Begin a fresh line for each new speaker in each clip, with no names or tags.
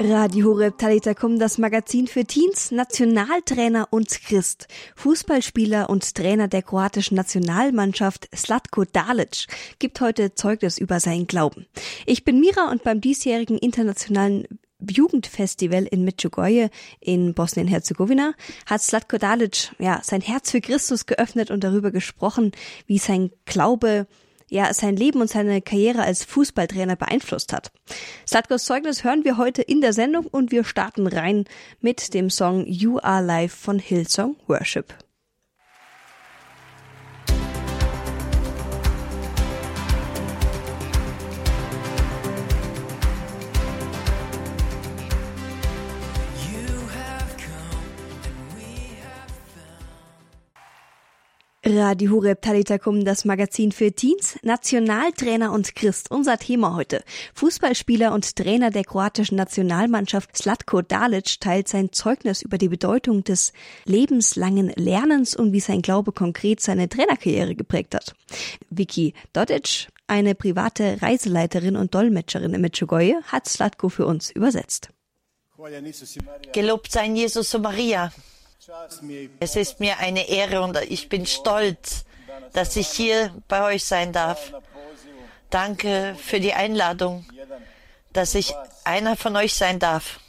Radio Horeb Talitakum, das Magazin für Teens, Nationaltrainer und Christ, Fußballspieler und Trainer der kroatischen Nationalmannschaft Slatko Dalic gibt heute Zeugnis über seinen Glauben. Ich bin Mira und beim diesjährigen internationalen Jugendfestival in Medjugorje in Bosnien-Herzegowina hat Slatko Dalic ja sein Herz für Christus geöffnet und darüber gesprochen, wie sein Glaube ja sein Leben und seine Karriere als Fußballtrainer beeinflusst hat. Slatkos Zeugnis hören wir heute in der Sendung und wir starten rein mit dem Song You Are Live von Hillsong Worship. Radio Hureb Talitakum, das Magazin für Teens, Nationaltrainer und Christ. Unser Thema heute. Fußballspieler und Trainer der kroatischen Nationalmannschaft Slatko Dalic teilt sein Zeugnis über die Bedeutung des lebenslangen Lernens und wie sein Glaube konkret seine Trainerkarriere geprägt hat. Vicky Dodic, eine private Reiseleiterin und Dolmetscherin in Medjugorje, hat Slatko für uns übersetzt.
Gelobt sein Jesus und Maria. Es ist mir eine Ehre und ich bin stolz, dass ich hier bei euch sein darf. Danke für die Einladung, dass ich einer von euch sein darf,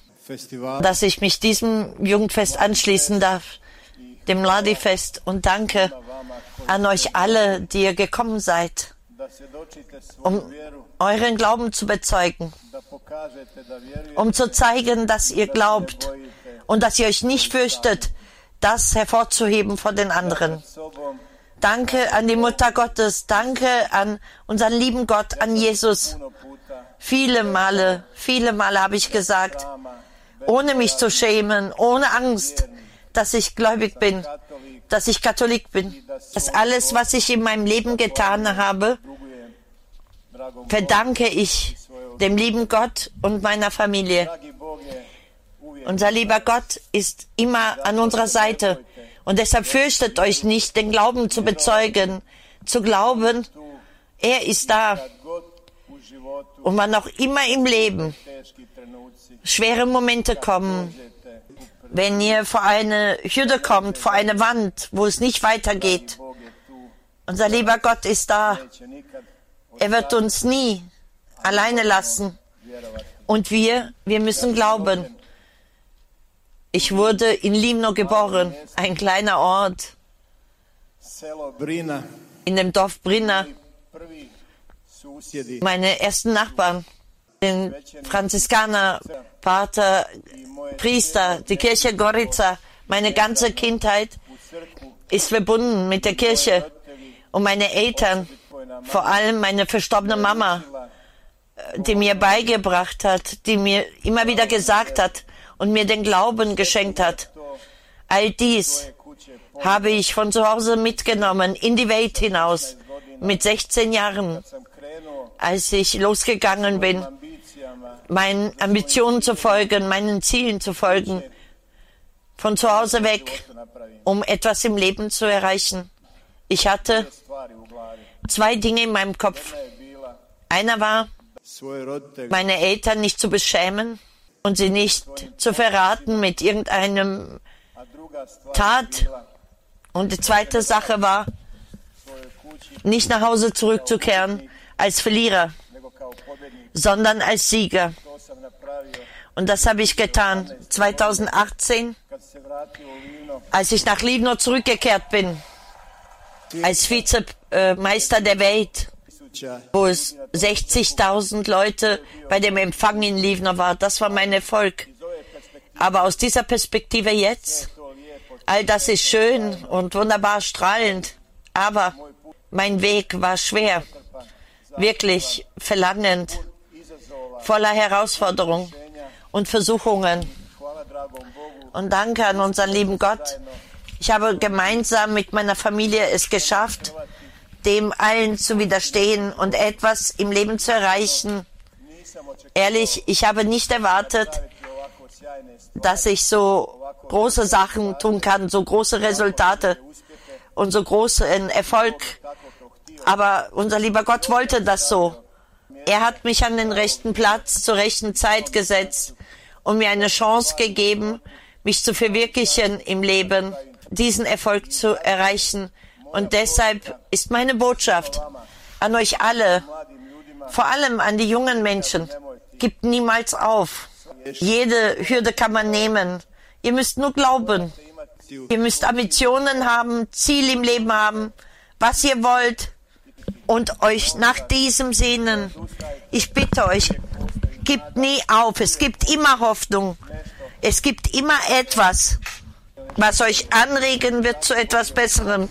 dass ich mich diesem Jugendfest anschließen darf, dem Ladi-Fest. Und danke an euch alle, die ihr gekommen seid, um euren Glauben zu bezeugen, um zu zeigen, dass ihr glaubt und dass ihr euch nicht fürchtet, das hervorzuheben von den anderen. Danke an die Mutter Gottes, danke an unseren lieben Gott, an Jesus. Viele Male, viele Male habe ich gesagt, ohne mich zu schämen, ohne Angst, dass ich gläubig bin, dass ich Katholik bin, dass alles, was ich in meinem Leben getan habe, verdanke ich dem lieben Gott und meiner Familie. Unser lieber Gott ist immer an unserer Seite. Und deshalb fürchtet euch nicht, den Glauben zu bezeugen, zu glauben, er ist da. Und wann auch immer im Leben schwere Momente kommen, wenn ihr vor eine Hürde kommt, vor eine Wand, wo es nicht weitergeht, unser lieber Gott ist da. Er wird uns nie alleine lassen. Und wir, wir müssen glauben. Ich wurde in Limno geboren, ein kleiner Ort in dem Dorf Brina. Meine ersten Nachbarn, den Franziskaner, Pater, Priester, die Kirche Gorica, meine ganze Kindheit ist verbunden mit der Kirche. Und meine Eltern, vor allem meine verstorbene Mama, die mir beigebracht hat, die mir immer wieder gesagt hat, und mir den Glauben geschenkt hat. All dies habe ich von zu Hause mitgenommen in die Welt hinaus mit 16 Jahren, als ich losgegangen bin, meinen Ambitionen zu folgen, meinen Zielen zu folgen, von zu Hause weg, um etwas im Leben zu erreichen. Ich hatte zwei Dinge in meinem Kopf. Einer war, meine Eltern nicht zu beschämen und sie nicht zu verraten mit irgendeinem Tat. Und die zweite Sache war, nicht nach Hause zurückzukehren als Verlierer, sondern als Sieger. Und das habe ich getan 2018, als ich nach Livno zurückgekehrt bin, als Vizemeister der Welt wo es 60.000 Leute bei dem Empfang in Livno war. Das war mein Erfolg. Aber aus dieser Perspektive jetzt, all das ist schön und wunderbar strahlend, aber mein Weg war schwer, wirklich verlangend, voller Herausforderungen und Versuchungen. Und danke an unseren lieben Gott. Ich habe gemeinsam mit meiner Familie es geschafft, dem allen zu widerstehen und etwas im Leben zu erreichen. Ehrlich, ich habe nicht erwartet, dass ich so große Sachen tun kann, so große Resultate und so großen Erfolg. Aber unser lieber Gott wollte das so. Er hat mich an den rechten Platz zur rechten Zeit gesetzt und mir eine Chance gegeben, mich zu verwirklichen im Leben, diesen Erfolg zu erreichen. Und deshalb ist meine Botschaft an euch alle, vor allem an die jungen Menschen, gibt niemals auf. Jede Hürde kann man nehmen. Ihr müsst nur glauben. Ihr müsst Ambitionen haben, Ziel im Leben haben, was ihr wollt und euch nach diesem sehnen. Ich bitte euch, gebt nie auf. Es gibt immer Hoffnung. Es gibt immer etwas, was euch anregen wird zu etwas Besserem.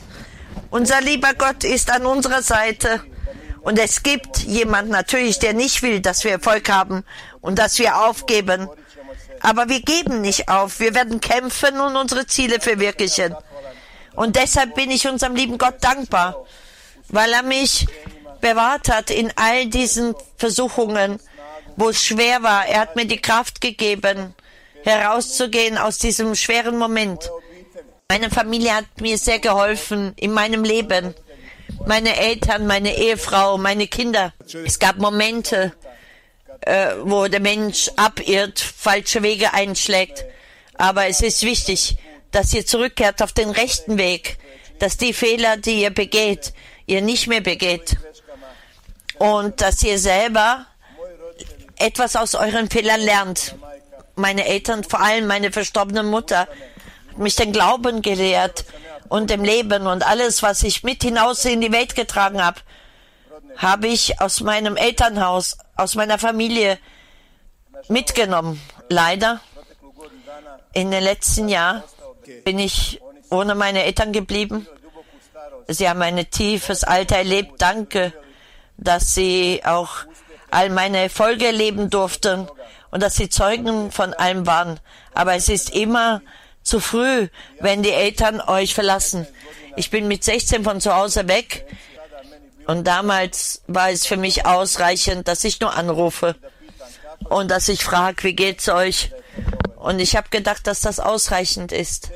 Unser lieber Gott ist an unserer Seite. Und es gibt jemand natürlich, der nicht will, dass wir Erfolg haben und dass wir aufgeben. Aber wir geben nicht auf. Wir werden kämpfen und unsere Ziele verwirklichen. Und deshalb bin ich unserem lieben Gott dankbar, weil er mich bewahrt hat in all diesen Versuchungen, wo es schwer war. Er hat mir die Kraft gegeben, herauszugehen aus diesem schweren Moment. Meine Familie hat mir sehr geholfen in meinem Leben. Meine Eltern, meine Ehefrau, meine Kinder. Es gab Momente, äh, wo der Mensch abirrt, falsche Wege einschlägt. Aber es ist wichtig, dass ihr zurückkehrt auf den rechten Weg, dass die Fehler, die ihr begeht, ihr nicht mehr begeht. Und dass ihr selber etwas aus euren Fehlern lernt. Meine Eltern, vor allem meine verstorbene Mutter, mich den Glauben gelehrt und dem Leben und alles, was ich mit hinaus in die Welt getragen habe, habe ich aus meinem Elternhaus, aus meiner Familie mitgenommen. Leider in den letzten Jahren bin ich ohne meine Eltern geblieben. Sie haben ein tiefes Alter erlebt. Danke, dass sie auch all meine Erfolge erleben durften und dass sie Zeugen von allem waren. Aber es ist immer zu früh, wenn die Eltern euch verlassen. Ich bin mit 16 von zu Hause weg und damals war es für mich ausreichend, dass ich nur anrufe und dass ich frage, wie geht's euch? Und ich habe gedacht, dass das ausreichend ist.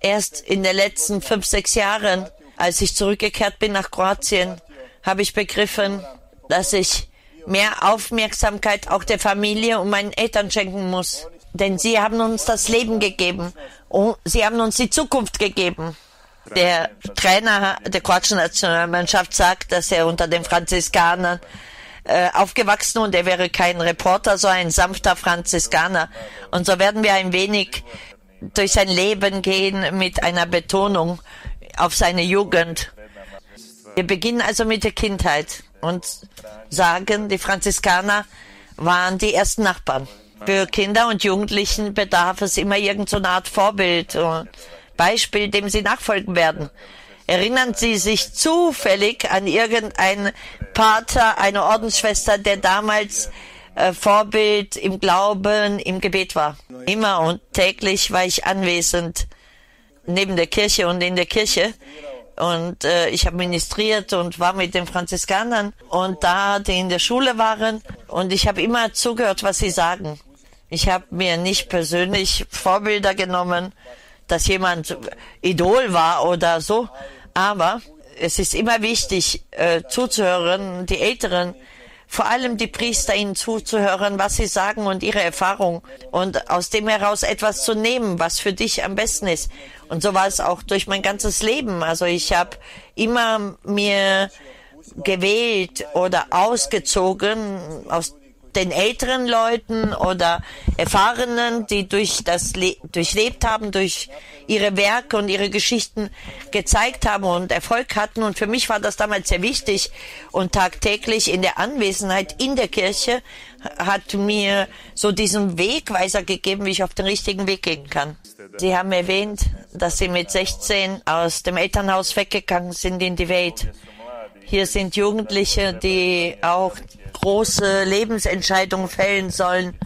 Erst in den letzten fünf, sechs Jahren, als ich zurückgekehrt bin nach Kroatien, habe ich begriffen, dass ich mehr Aufmerksamkeit auch der Familie und meinen Eltern schenken muss. Denn sie haben uns das Leben gegeben und sie haben uns die Zukunft gegeben. Der Trainer der kroatischen Nationalmannschaft sagt, dass er unter den Franziskanern äh, aufgewachsen und er wäre kein Reporter, so ein sanfter Franziskaner. Und so werden wir ein wenig durch sein Leben gehen mit einer Betonung auf seine Jugend. Wir beginnen also mit der Kindheit und sagen, die Franziskaner waren die ersten Nachbarn. Für Kinder und Jugendlichen bedarf es immer irgendeine Art Vorbild. Und Beispiel, dem Sie nachfolgen werden. Erinnern Sie sich zufällig an irgendeinen Pater, eine Ordensschwester, der damals äh, Vorbild im Glauben, im Gebet war? Immer und täglich war ich anwesend neben der Kirche und in der Kirche. Und äh, ich habe ministriert und war mit den Franziskanern und da, die in der Schule waren. Und ich habe immer zugehört, was sie sagen. Ich habe mir nicht persönlich Vorbilder genommen, dass jemand Idol war oder so. Aber es ist immer wichtig, äh, zuzuhören, die Älteren, vor allem die Priester, ihnen zuzuhören, was sie sagen und ihre Erfahrung und aus dem heraus etwas zu nehmen, was für dich am besten ist. Und so war es auch durch mein ganzes Leben. Also ich habe immer mir gewählt oder ausgezogen aus den älteren Leuten oder Erfahrenen, die durch das Le durchlebt haben, durch ihre Werke und ihre Geschichten gezeigt haben und Erfolg hatten. Und für mich war das damals sehr wichtig. Und tagtäglich in der Anwesenheit in der Kirche hat mir so diesen Wegweiser gegeben, wie ich auf den richtigen Weg gehen kann. Sie haben erwähnt, dass Sie mit 16 aus dem Elternhaus weggegangen sind in die Welt. Hier sind Jugendliche, die auch große Lebensentscheidungen fällen sollen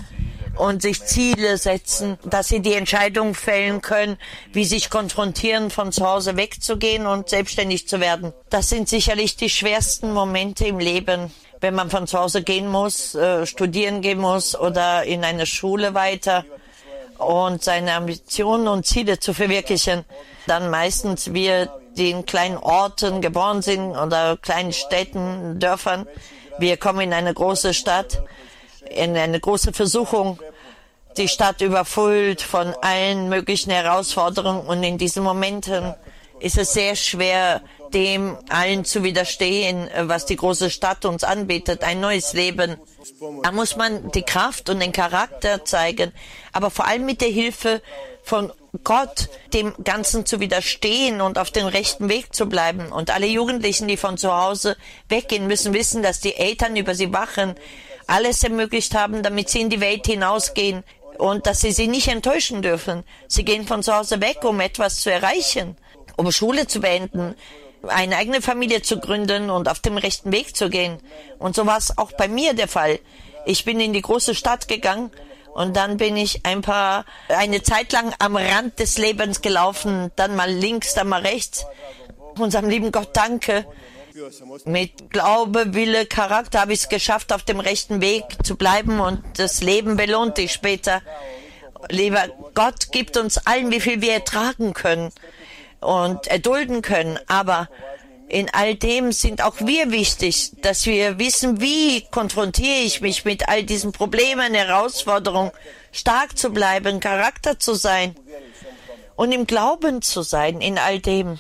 und sich Ziele setzen, dass sie die Entscheidung fällen können, wie sich konfrontieren, von zu Hause wegzugehen und selbstständig zu werden. Das sind sicherlich die schwersten Momente im Leben, wenn man von zu Hause gehen muss, äh, studieren gehen muss oder in eine Schule weiter und seine Ambitionen und Ziele zu verwirklichen. Dann meistens wir, die in kleinen Orten geboren sind oder kleinen Städten, Dörfern, wir kommen in eine große Stadt, in eine große Versuchung, die Stadt überfüllt von allen möglichen Herausforderungen und in diesen Momenten ist es sehr schwer, dem allen zu widerstehen, was die große Stadt uns anbietet, ein neues Leben. Da muss man die Kraft und den Charakter zeigen, aber vor allem mit der Hilfe von Gott dem Ganzen zu widerstehen und auf dem rechten Weg zu bleiben. Und alle Jugendlichen, die von zu Hause weggehen, müssen wissen, dass die Eltern über sie wachen, alles ermöglicht haben, damit sie in die Welt hinausgehen und dass sie sie nicht enttäuschen dürfen. Sie gehen von zu Hause weg, um etwas zu erreichen, um Schule zu beenden, eine eigene Familie zu gründen und auf dem rechten Weg zu gehen. Und so war es auch bei mir der Fall. Ich bin in die große Stadt gegangen und dann bin ich ein paar, eine Zeit lang am Rand des Lebens gelaufen, dann mal links, dann mal rechts. Unserem lieben Gott danke. Mit Glaube, Wille, Charakter habe ich es geschafft, auf dem rechten Weg zu bleiben und das Leben belohnt dich später. Lieber Gott gibt uns allen, wie viel wir ertragen können und erdulden können, aber in all dem sind auch wir wichtig, dass wir wissen, wie konfrontiere ich mich mit all diesen Problemen, Herausforderungen, stark zu bleiben, Charakter zu sein und im Glauben zu sein in all dem.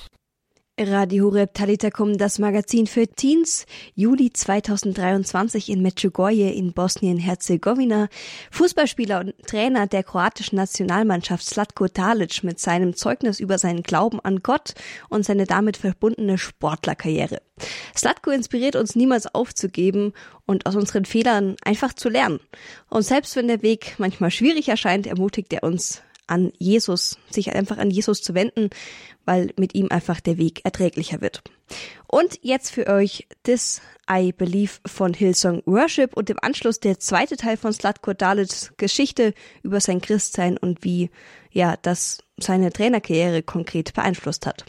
Radio Horeb Talitakum, das Magazin für Teens, Juli 2023 in Medjugorje in Bosnien-Herzegowina. Fußballspieler und Trainer der kroatischen Nationalmannschaft Slatko Talic mit seinem Zeugnis über seinen Glauben an Gott und seine damit verbundene Sportlerkarriere. Slatko inspiriert uns niemals aufzugeben und aus unseren Fehlern einfach zu lernen. Und selbst wenn der Weg manchmal schwierig erscheint, ermutigt er uns, an Jesus, sich einfach an Jesus zu wenden, weil mit ihm einfach der Weg erträglicher wird. Und jetzt für euch This I Believe von Hillsong Worship und im Anschluss der zweite Teil von Slatko Dalits Geschichte über sein Christsein und wie, ja, das seine Trainerkarriere konkret beeinflusst hat.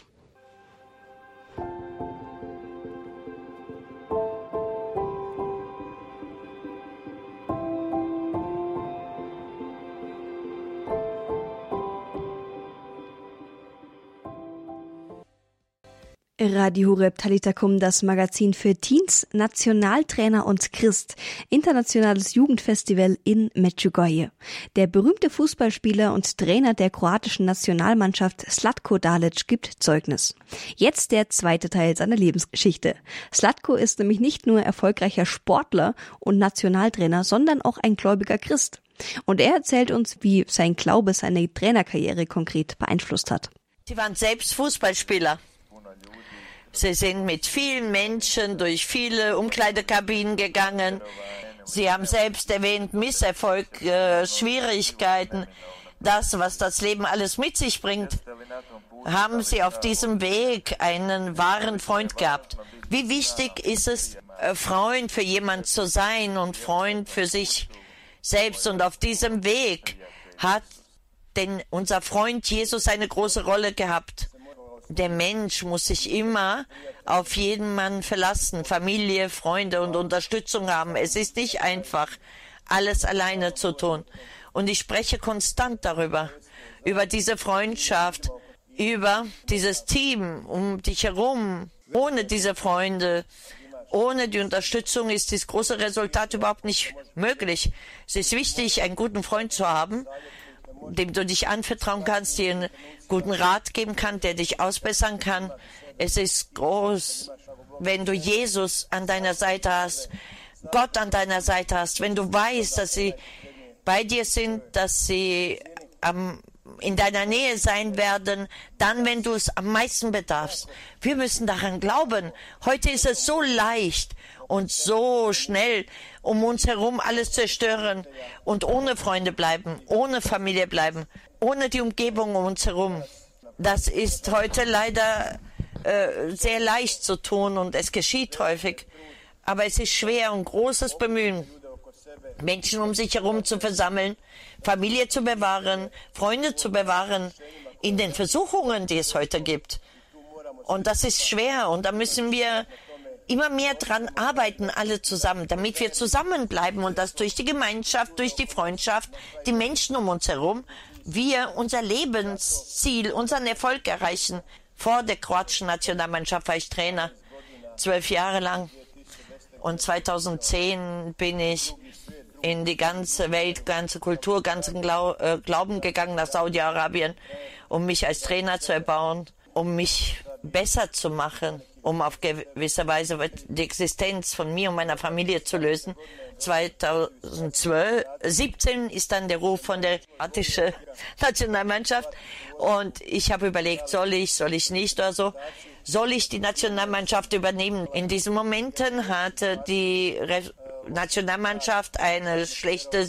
Radio Horeb Talitakum, das Magazin für Teens, Nationaltrainer und Christ, internationales Jugendfestival in Medjugorje. Der berühmte Fußballspieler und Trainer der kroatischen Nationalmannschaft Slatko Dalic gibt Zeugnis. Jetzt der zweite Teil seiner Lebensgeschichte. Slatko ist nämlich nicht nur erfolgreicher Sportler und Nationaltrainer, sondern auch ein gläubiger Christ. Und er erzählt uns, wie sein Glaube seine Trainerkarriere konkret beeinflusst hat.
Sie waren selbst Fußballspieler. Sie sind mit vielen Menschen durch viele Umkleidekabinen gegangen. Sie haben selbst erwähnt, Misserfolg, äh, Schwierigkeiten, das, was das Leben alles mit sich bringt. Haben Sie auf diesem Weg einen wahren Freund gehabt? Wie wichtig ist es, äh, Freund für jemand zu sein und Freund für sich selbst? Und auf diesem Weg hat denn unser Freund Jesus eine große Rolle gehabt der Mensch muss sich immer auf jeden Mann verlassen, Familie, Freunde und Unterstützung haben. Es ist nicht einfach, alles alleine zu tun. Und ich spreche konstant darüber, über diese Freundschaft, über dieses Team um dich herum. Ohne diese Freunde, ohne die Unterstützung ist dieses große Resultat überhaupt nicht möglich. Es ist wichtig, einen guten Freund zu haben, dem du dich anvertrauen kannst, dir einen guten Rat geben kann, der dich ausbessern kann. Es ist groß, wenn du Jesus an deiner Seite hast, Gott an deiner Seite hast, wenn du weißt, dass sie bei dir sind, dass sie am in deiner Nähe sein werden, dann, wenn du es am meisten bedarfst. Wir müssen daran glauben. Heute ist es so leicht und so schnell um uns herum alles zerstören und ohne Freunde bleiben, ohne Familie bleiben, ohne die Umgebung um uns herum. Das ist heute leider äh, sehr leicht zu tun und es geschieht häufig. Aber es ist schwer und großes Bemühen, Menschen um sich herum zu versammeln, Familie zu bewahren, Freunde zu bewahren in den Versuchungen, die es heute gibt. Und das ist schwer und da müssen wir immer mehr dran arbeiten, alle zusammen, damit wir zusammenbleiben und dass durch die Gemeinschaft, durch die Freundschaft, die Menschen um uns herum, wir unser Lebensziel, unseren Erfolg erreichen. Vor der kroatischen Nationalmannschaft war ich Trainer, zwölf Jahre lang. Und 2010 bin ich in die ganze Welt, ganze Kultur, ganzen Glau äh, Glauben gegangen nach Saudi-Arabien, um mich als Trainer zu erbauen, um mich besser zu machen, um auf gewisse Weise die Existenz von mir und meiner Familie zu lösen. 2012, 17 ist dann der Ruf von der kroatischen Nationalmannschaft und ich habe überlegt, soll ich, soll ich nicht oder so. Soll ich die Nationalmannschaft übernehmen? In diesen Momenten hatte die Nationalmannschaft eine schlechte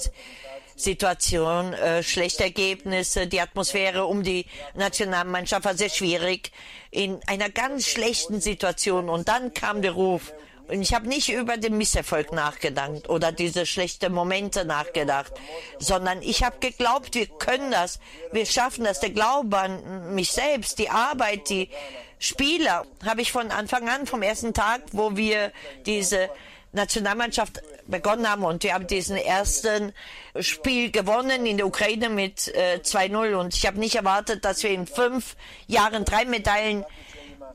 Situation, äh, schlechte Ergebnisse, die Atmosphäre um die Nationalmannschaft war sehr schwierig, in einer ganz schlechten Situation. Und dann kam der Ruf. Und ich habe nicht über den Misserfolg nachgedacht oder diese schlechten Momente nachgedacht, sondern ich habe geglaubt, wir können das, wir schaffen das. Der Glaube an mich selbst, die Arbeit, die Spieler, habe ich von Anfang an, vom ersten Tag, wo wir diese Nationalmannschaft begonnen haben und wir haben diesen ersten Spiel gewonnen in der Ukraine mit äh, 2-0 und ich habe nicht erwartet, dass wir in fünf Jahren drei Medaillen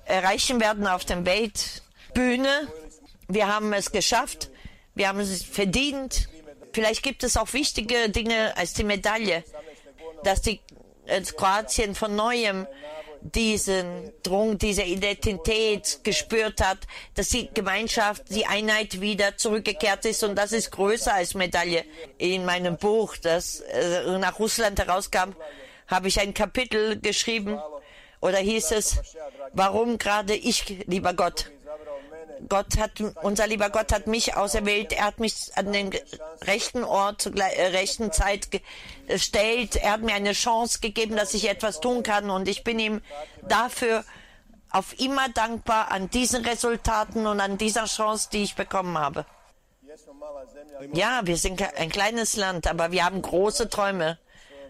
erreichen werden auf der Weltbühne. Wir haben es geschafft, wir haben es verdient. Vielleicht gibt es auch wichtige Dinge als die Medaille, dass die äh, Kroatien von neuem diesen Drang, diese Identität gespürt hat, dass die Gemeinschaft, die Einheit wieder zurückgekehrt ist und das ist größer als Medaille. In meinem Buch, das äh, nach Russland herauskam, habe ich ein Kapitel geschrieben oder hieß es, warum gerade ich, lieber Gott? Gott hat, unser lieber Gott hat mich auserwählt. Er hat mich an den rechten Ort zur äh, rechten Zeit gestellt. Er hat mir eine Chance gegeben, dass ich etwas tun kann. Und ich bin ihm dafür auf immer dankbar an diesen Resultaten und an dieser Chance, die ich bekommen habe. Ja, wir sind ein kleines Land, aber wir haben große Träume.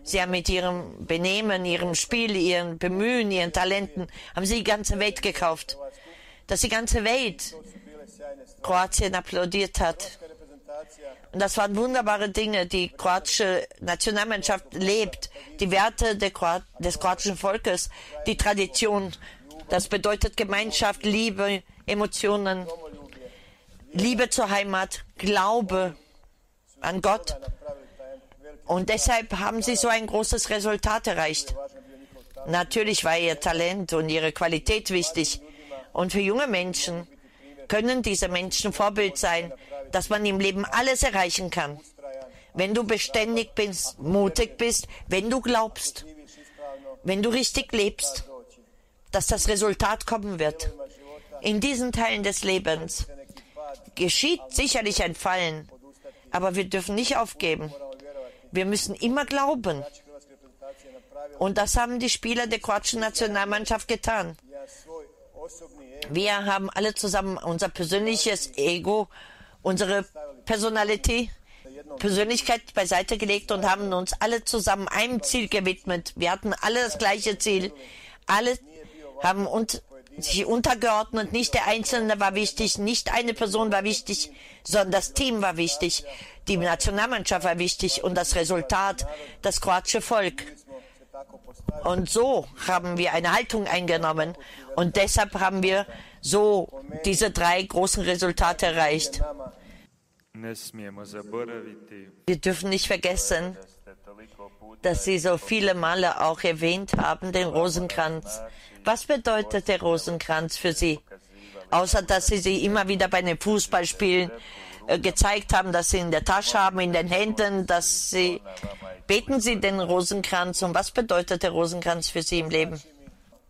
Sie haben mit ihrem Benehmen, ihrem Spiel, ihren Bemühen, ihren Talenten, haben sie die ganze Welt gekauft dass die ganze Welt Kroatien applaudiert hat. Und das waren wunderbare Dinge. Die kroatische Nationalmannschaft lebt. Die Werte des kroatischen Volkes, die Tradition. Das bedeutet Gemeinschaft, Liebe, Emotionen, Liebe zur Heimat, Glaube an Gott. Und deshalb haben sie so ein großes Resultat erreicht. Natürlich war ihr Talent und ihre Qualität wichtig. Und für junge Menschen können diese Menschen Vorbild sein, dass man im Leben alles erreichen kann. Wenn du beständig bist, mutig bist, wenn du glaubst, wenn du richtig lebst, dass das Resultat kommen wird. In diesen Teilen des Lebens geschieht sicherlich ein Fallen, aber wir dürfen nicht aufgeben. Wir müssen immer glauben. Und das haben die Spieler der kroatischen Nationalmannschaft getan. Wir haben alle zusammen unser persönliches Ego, unsere Personalität, Persönlichkeit beiseite gelegt und haben uns alle zusammen einem Ziel gewidmet. Wir hatten alle das gleiche Ziel. Alle haben uns sich untergeordnet. Nicht der Einzelne war wichtig, nicht eine Person war wichtig, sondern das Team war wichtig. Die Nationalmannschaft war wichtig und das Resultat, das kroatische Volk. Und so haben wir eine Haltung eingenommen und deshalb haben wir so diese drei großen Resultate erreicht. Wir dürfen nicht vergessen, dass Sie so viele Male auch erwähnt haben, den Rosenkranz. Was bedeutet der Rosenkranz für Sie? Außer dass Sie sie immer wieder bei den Fußballspielen äh, gezeigt haben, dass Sie in der Tasche haben, in den Händen, dass Sie Beten Sie den Rosenkranz und was bedeutet der Rosenkranz für Sie im Leben?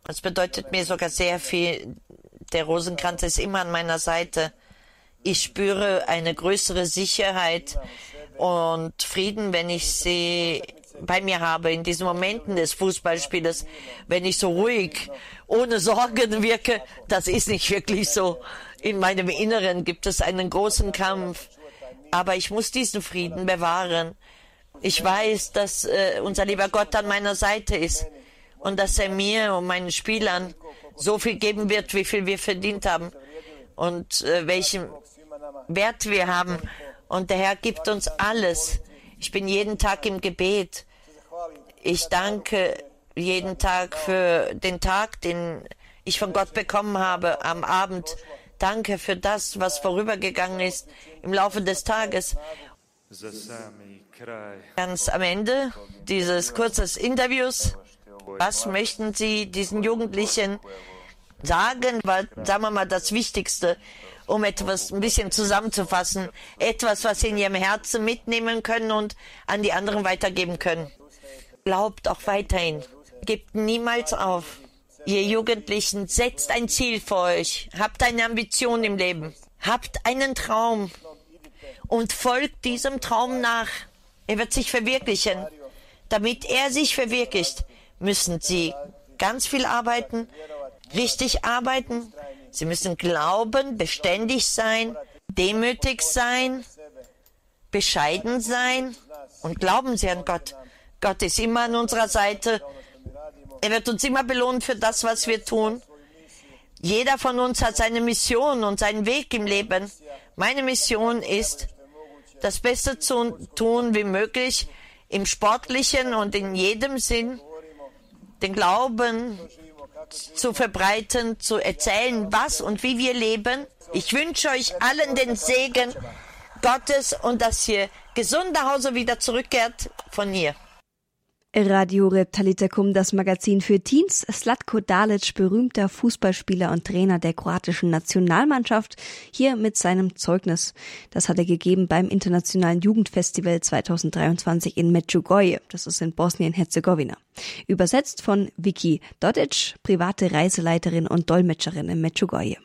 Es bedeutet mir sogar sehr viel. Der Rosenkranz ist immer an meiner Seite. Ich spüre eine größere Sicherheit und Frieden, wenn ich sie bei mir habe in diesen Momenten des Fußballspieles, wenn ich so ruhig, ohne Sorgen wirke. Das ist nicht wirklich so. In meinem Inneren gibt es einen großen Kampf. Aber ich muss diesen Frieden bewahren. Ich weiß, dass äh, unser lieber Gott an meiner Seite ist und dass er mir und meinen Spielern so viel geben wird, wie viel wir verdient haben und äh, welchen Wert wir haben. Und der Herr gibt uns alles. Ich bin jeden Tag im Gebet. Ich danke jeden Tag für den Tag, den ich von Gott bekommen habe am Abend. Danke für das, was vorübergegangen ist im Laufe des Tages. Ganz am Ende dieses kurzen Interviews, was möchten Sie diesen Jugendlichen sagen, weil, sagen wir mal, das Wichtigste, um etwas ein bisschen zusammenzufassen, etwas, was Sie in Ihrem Herzen mitnehmen können und an die anderen weitergeben können. Glaubt auch weiterhin, gebt niemals auf. Ihr Jugendlichen, setzt ein Ziel vor euch, habt eine Ambition im Leben, habt einen Traum und folgt diesem Traum nach. Er wird sich verwirklichen. Damit er sich verwirklicht, müssen Sie ganz viel arbeiten, richtig arbeiten. Sie müssen glauben, beständig sein, demütig sein, bescheiden sein und glauben Sie an Gott. Gott ist immer an unserer Seite. Er wird uns immer belohnen für das, was wir tun. Jeder von uns hat seine Mission und seinen Weg im Leben. Meine Mission ist, das Beste zu tun wie möglich im sportlichen und in jedem Sinn, den Glauben zu verbreiten, zu erzählen, was und wie wir leben. Ich wünsche euch allen den Segen Gottes und dass ihr gesund nach Hause wieder zurückkehrt von mir.
Radio Reptalitakum, das Magazin für Teens. Slatko Dalic, berühmter Fußballspieler und Trainer der kroatischen Nationalmannschaft, hier mit seinem Zeugnis. Das hat er gegeben beim Internationalen Jugendfestival 2023 in Medjugorje. Das ist in Bosnien-Herzegowina. Übersetzt von Vicky Dodic, private Reiseleiterin und Dolmetscherin in Medjugorje.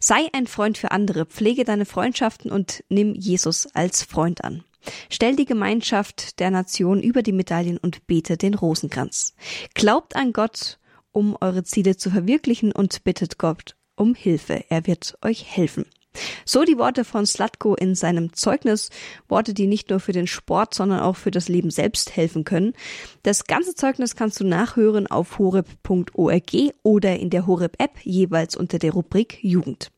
Sei ein Freund für andere, pflege deine Freundschaften und nimm Jesus als Freund an. Stell die Gemeinschaft der Nation über die Medaillen und bete den Rosenkranz. Glaubt an Gott, um eure Ziele zu verwirklichen und bittet Gott um Hilfe. Er wird euch helfen. So die Worte von Slatko in seinem Zeugnis, Worte, die nicht nur für den Sport, sondern auch für das Leben selbst helfen können. Das ganze Zeugnis kannst du nachhören auf horeb.org oder in der Horeb App jeweils unter der Rubrik Jugend.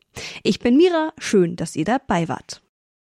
Ich bin Mira, schön, dass ihr dabei wart.